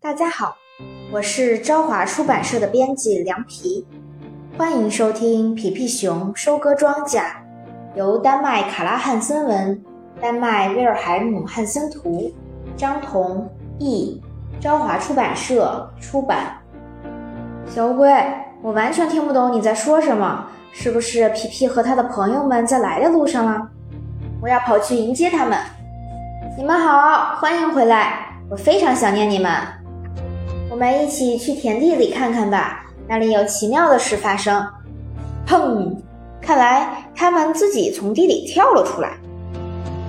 大家好，我是朝华出版社的编辑梁皮，欢迎收听《皮皮熊收割庄稼》，由丹麦卡拉汉森文、丹麦威尔海姆汉森图、张彤译，朝华出版社出版。小乌龟，我完全听不懂你在说什么，是不是皮皮和他的朋友们在来的路上了？我要跑去迎接他们。你们好，欢迎回来，我非常想念你们。我们一起去田地里看看吧，那里有奇妙的事发生。砰！看来他们自己从地里跳了出来。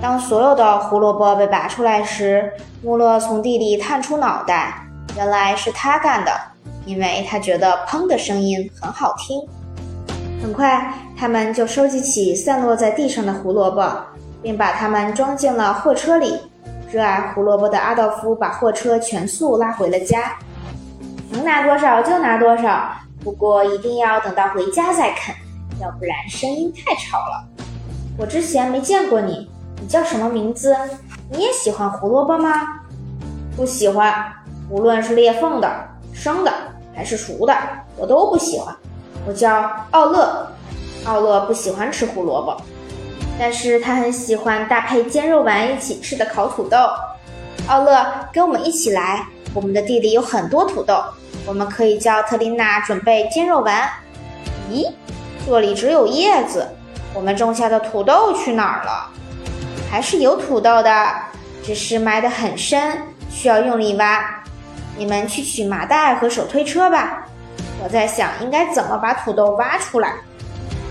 当所有的胡萝卜被拔出来时，穆勒从地里探出脑袋，原来是他干的。因为他觉得砰的声音很好听，很快他们就收集起散落在地上的胡萝卜，并把它们装进了货车里。热爱胡萝卜的阿道夫把货车全速拉回了家，能拿多少就拿多少，不过一定要等到回家再啃，要不然声音太吵了。我之前没见过你，你叫什么名字？你也喜欢胡萝卜吗？不喜欢，无论是裂缝的、生的。还是熟的，我都不喜欢。我叫奥乐，奥乐不喜欢吃胡萝卜，但是他很喜欢搭配煎肉丸一起吃的烤土豆。奥乐，跟我们一起来，我们的地里有很多土豆，我们可以叫特琳娜准备煎肉丸。咦，这里只有叶子，我们种下的土豆去哪儿了？还是有土豆的，只是埋得很深，需要用力挖。你们去取麻袋和手推车吧。我在想应该怎么把土豆挖出来。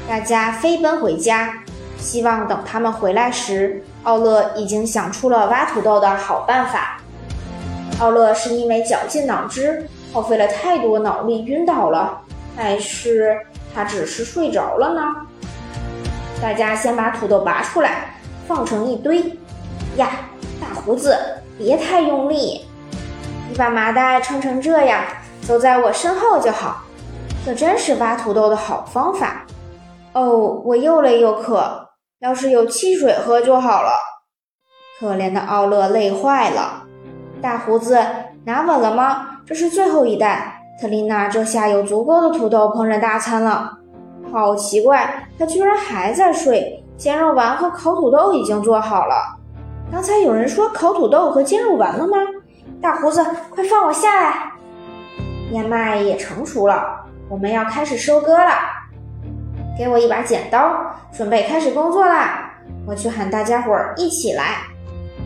大家飞奔回家，希望等他们回来时，奥乐已经想出了挖土豆的好办法。奥乐是因为绞尽脑汁，耗费了太多脑力晕倒了，还是他只是睡着了呢？大家先把土豆拔出来，放成一堆。呀，大胡子，别太用力。你把麻袋撑成这样，走在我身后就好。这真是挖土豆的好方法。哦，我又累又渴，要是有汽水喝就好了。可怜的奥乐累坏了。大胡子，拿稳了吗？这是最后一袋。特丽娜这下有足够的土豆烹饪大餐了。好奇怪，她居然还在睡。煎肉丸和烤土豆已经做好了。刚才有人说烤土豆和煎肉丸了吗？大胡子，快放我下来！燕麦也成熟了，我们要开始收割了。给我一把剪刀，准备开始工作啦！我去喊大家伙儿一起来。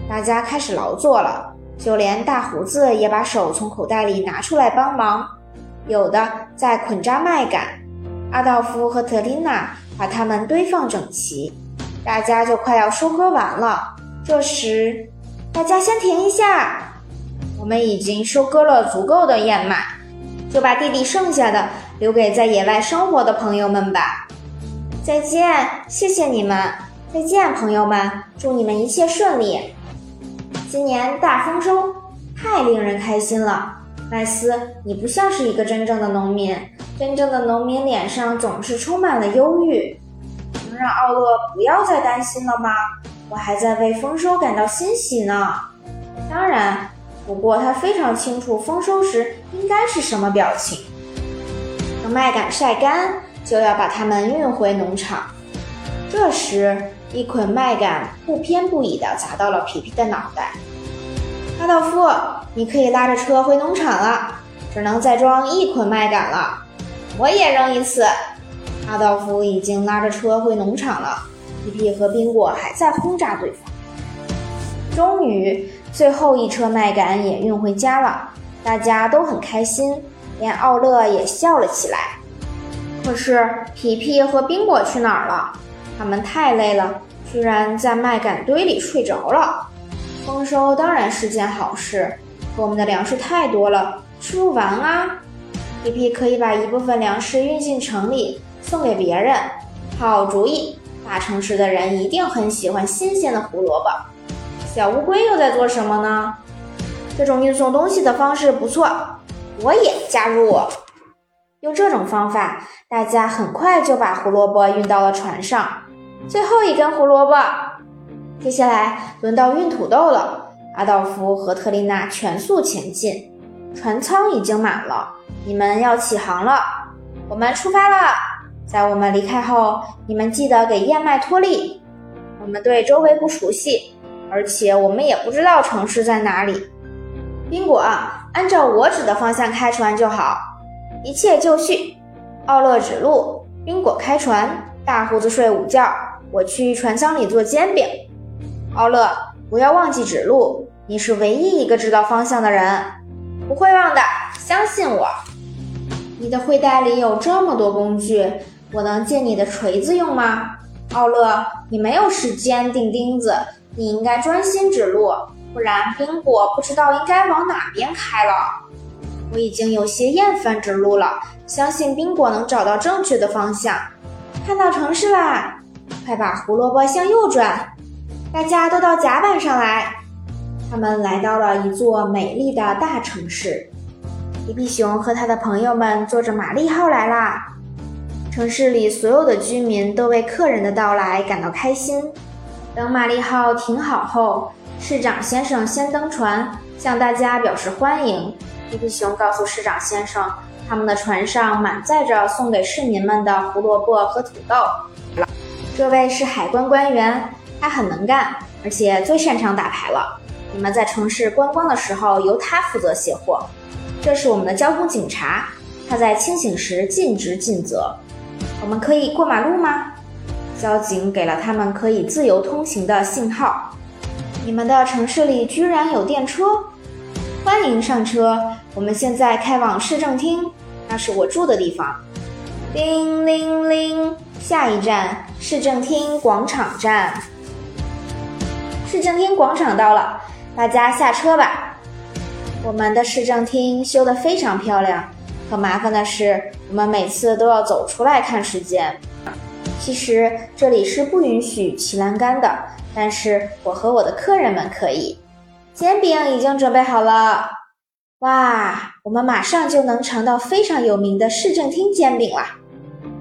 大家开始劳作了，就连大胡子也把手从口袋里拿出来帮忙。有的在捆扎麦秆，阿道夫和特琳娜把它们堆放整齐，大家就快要收割完了。这时，大家先停一下。我们已经收割了足够的燕麦，就把地里剩下的留给在野外生活的朋友们吧。再见，谢谢你们。再见，朋友们，祝你们一切顺利。今年大丰收，太令人开心了。麦斯，你不像是一个真正的农民，真正的农民脸上总是充满了忧郁。能让奥勒不要再担心了吗？我还在为丰收感到欣喜呢。当然。不过他非常清楚丰收时应该是什么表情。等麦秆晒干，就要把它们运回农场。这时，一捆麦秆不偏不倚地砸到了皮皮的脑袋。阿道夫，你可以拉着车回农场了，只能再装一捆麦秆了。我也扔一次。阿道夫已经拉着车回农场了，皮皮和宾果还在轰炸对方。终于。最后一车麦秆也运回家了，大家都很开心，连奥乐也笑了起来。可是皮皮和宾果去哪儿了？他们太累了，居然在麦秆堆里睡着了。丰收当然是件好事，可我们的粮食太多了，吃不完啊。皮皮可以把一部分粮食运进城里，送给别人。好主意！大城市的人一定很喜欢新鲜的胡萝卜。小乌龟又在做什么呢？这种运送东西的方式不错，我也加入。用这种方法，大家很快就把胡萝卜运到了船上。最后一根胡萝卜，接下来轮到运土豆了。阿道夫和特丽娜全速前进，船舱已经满了，你们要起航了。我们出发了。在我们离开后，你们记得给燕麦托利。我们对周围不熟悉，而且我们也不知道城市在哪里。宾果，按照我指的方向开船就好。一切就绪。奥勒指路，宾果开船，大胡子睡午觉，我去船舱里做煎饼。奥勒，不要忘记指路，你是唯一一个知道方向的人。不会忘的，相信我。你的会袋里有这么多工具，我能借你的锤子用吗？奥勒，你没有时间钉钉子，你应该专心指路，不然宾果不知道应该往哪边开了。我已经有些厌烦指路了，相信宾果能找到正确的方向。看到城市啦，快把胡萝卜向右转。大家都到甲板上来。他们来到了一座美丽的大城市。皮皮熊和他的朋友们坐着玛丽号来啦。城市里所有的居民都为客人的到来感到开心。等玛丽号停好后，市长先生先登船，向大家表示欢迎。皮皮熊告诉市长先生，他们的船上满载着送给市民们的胡萝卜和土豆。这位是海关官员，他很能干，而且最擅长打牌了。你们在城市观光的时候，由他负责卸货。这是我们的交通警察，他在清醒时尽职尽责。我们可以过马路吗？交警给了他们可以自由通行的信号。你们的城市里居然有电车，欢迎上车。我们现在开往市政厅，那是我住的地方。叮铃铃，下一站市政厅广场站。市政厅广场到了，大家下车吧。我们的市政厅修得非常漂亮。可麻烦的是，我们每次都要走出来看时间。其实这里是不允许骑栏杆的，但是我和我的客人们可以。煎饼已经准备好了，哇，我们马上就能尝到非常有名的市政厅煎饼啦！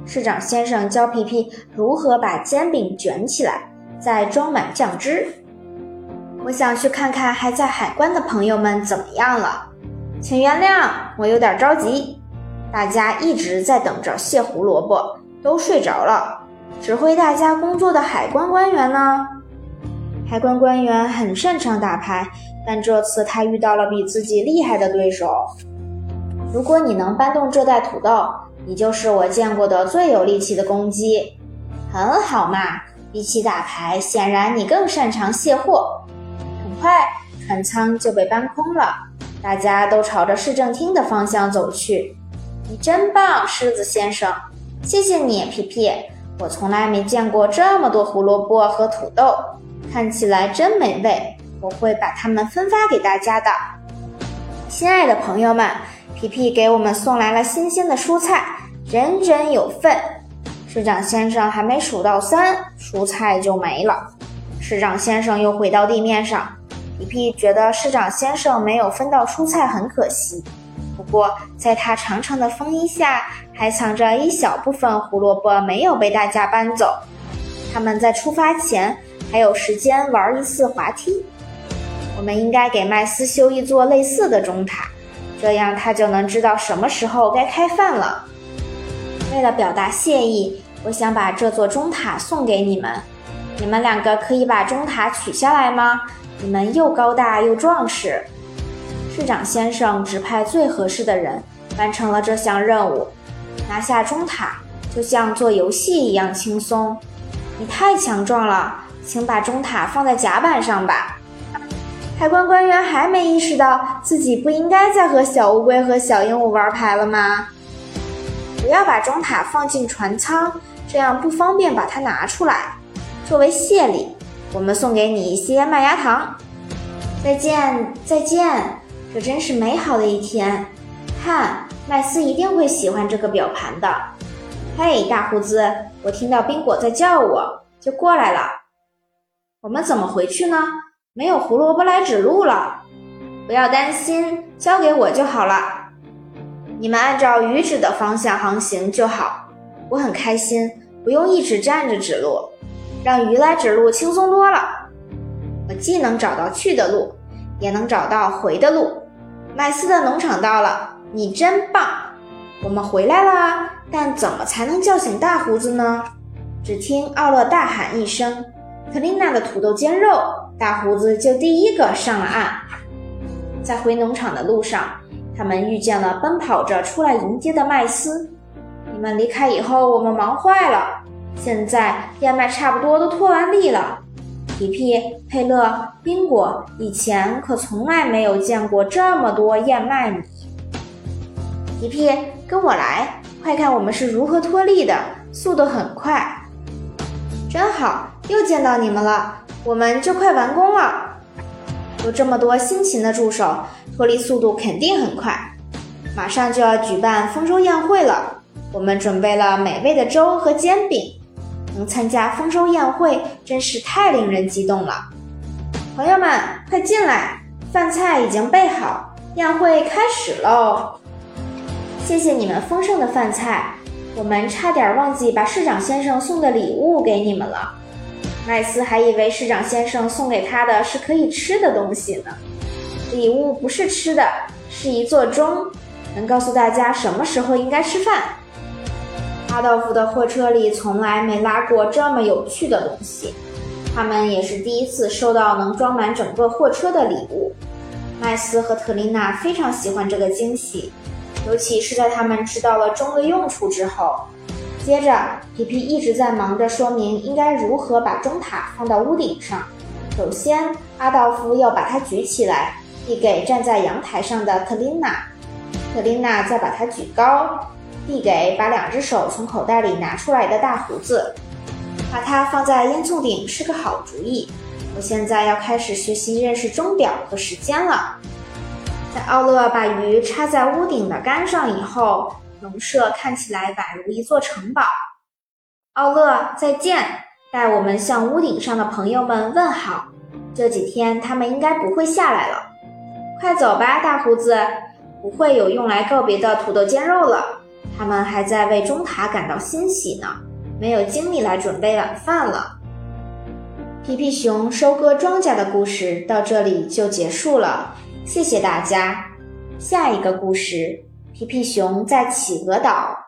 市长先生教皮皮如何把煎饼卷起来，再装满酱汁。我想去看看还在海关的朋友们怎么样了，请原谅，我有点着急。大家一直在等着卸胡萝卜，都睡着了。指挥大家工作的海关官员呢？海关官员很擅长打牌，但这次他遇到了比自己厉害的对手。如果你能搬动这袋土豆，你就是我见过的最有力气的公鸡。很好嘛，比起打牌，显然你更擅长卸货。很快，船舱就被搬空了，大家都朝着市政厅的方向走去。你真棒，狮子先生！谢谢你，皮皮。我从来没见过这么多胡萝卜和土豆，看起来真美味。我会把它们分发给大家的。亲爱的朋友们，皮皮给我们送来了新鲜的蔬菜，人人有份。市长先生还没数到三，蔬菜就没了。市长先生又回到地面上，皮皮觉得市长先生没有分到蔬菜很可惜。不过，在他长长的风衣下，还藏着一小部分胡萝卜没有被大家搬走。他们在出发前还有时间玩一次滑梯。我们应该给麦斯修一座类似的钟塔，这样他就能知道什么时候该开饭了。为了表达谢意，我想把这座钟塔送给你们。你们两个可以把钟塔取下来吗？你们又高大又壮实。市长先生指派最合适的人完成了这项任务，拿下钟塔就像做游戏一样轻松。你太强壮了，请把钟塔放在甲板上吧。海关官员还没意识到自己不应该再和小乌龟和小鹦鹉玩牌了吗？不要把钟塔放进船舱，这样不方便把它拿出来。作为谢礼，我们送给你一些麦芽糖。再见，再见。这真是美好的一天，看，麦斯一定会喜欢这个表盘的。嘿，大胡子，我听到宾果在叫我，就过来了。我们怎么回去呢？没有胡萝卜来指路了。不要担心，交给我就好了。你们按照鱼指的方向航行就好。我很开心，不用一直站着指路，让鱼来指路轻松多了。我既能找到去的路。也能找到回的路。麦斯的农场到了，你真棒！我们回来了，但怎么才能叫醒大胡子呢？只听奥勒大喊一声：“特琳娜的土豆煎肉！”大胡子就第一个上了岸。在回农场的路上，他们遇见了奔跑着出来迎接的麦斯。你们离开以后，我们忙坏了。现在燕麦差不多都脱完粒了。皮皮、佩勒、宾果以前可从来没有见过这么多燕麦米。皮皮，跟我来，快看我们是如何脱粒的，速度很快。真好，又见到你们了，我们就快完工了。有这么多辛勤的助手，脱离速度肯定很快。马上就要举办丰收宴会了，我们准备了美味的粥和煎饼。能参加丰收宴会真是太令人激动了！朋友们，快进来，饭菜已经备好，宴会开始喽！谢谢你们丰盛的饭菜，我们差点忘记把市长先生送的礼物给你们了。麦斯还以为市长先生送给他的是可以吃的东西呢。礼物不是吃的，是一座钟，能告诉大家什么时候应该吃饭。阿道夫的货车里从来没拉过这么有趣的东西，他们也是第一次收到能装满整个货车的礼物。麦斯和特琳娜非常喜欢这个惊喜，尤其是在他们知道了钟的用处之后。接着，皮皮一直在忙着说明应该如何把钟塔放到屋顶上。首先，阿道夫要把它举起来，递给站在阳台上的特琳娜，特琳娜再把它举高。递给把两只手从口袋里拿出来的大胡子，把它放在烟囱顶是个好主意。我现在要开始学习认识钟表和时间了。在奥勒把鱼插在屋顶的杆上以后，农舍看起来宛如一座城堡。奥勒，再见！代我们向屋顶上的朋友们问好。这几天他们应该不会下来了。快走吧，大胡子，不会有用来告别的土豆煎肉了。他们还在为钟塔感到欣喜呢，没有精力来准备晚饭了。皮皮熊收割庄稼的故事到这里就结束了，谢谢大家。下一个故事：皮皮熊在企鹅岛。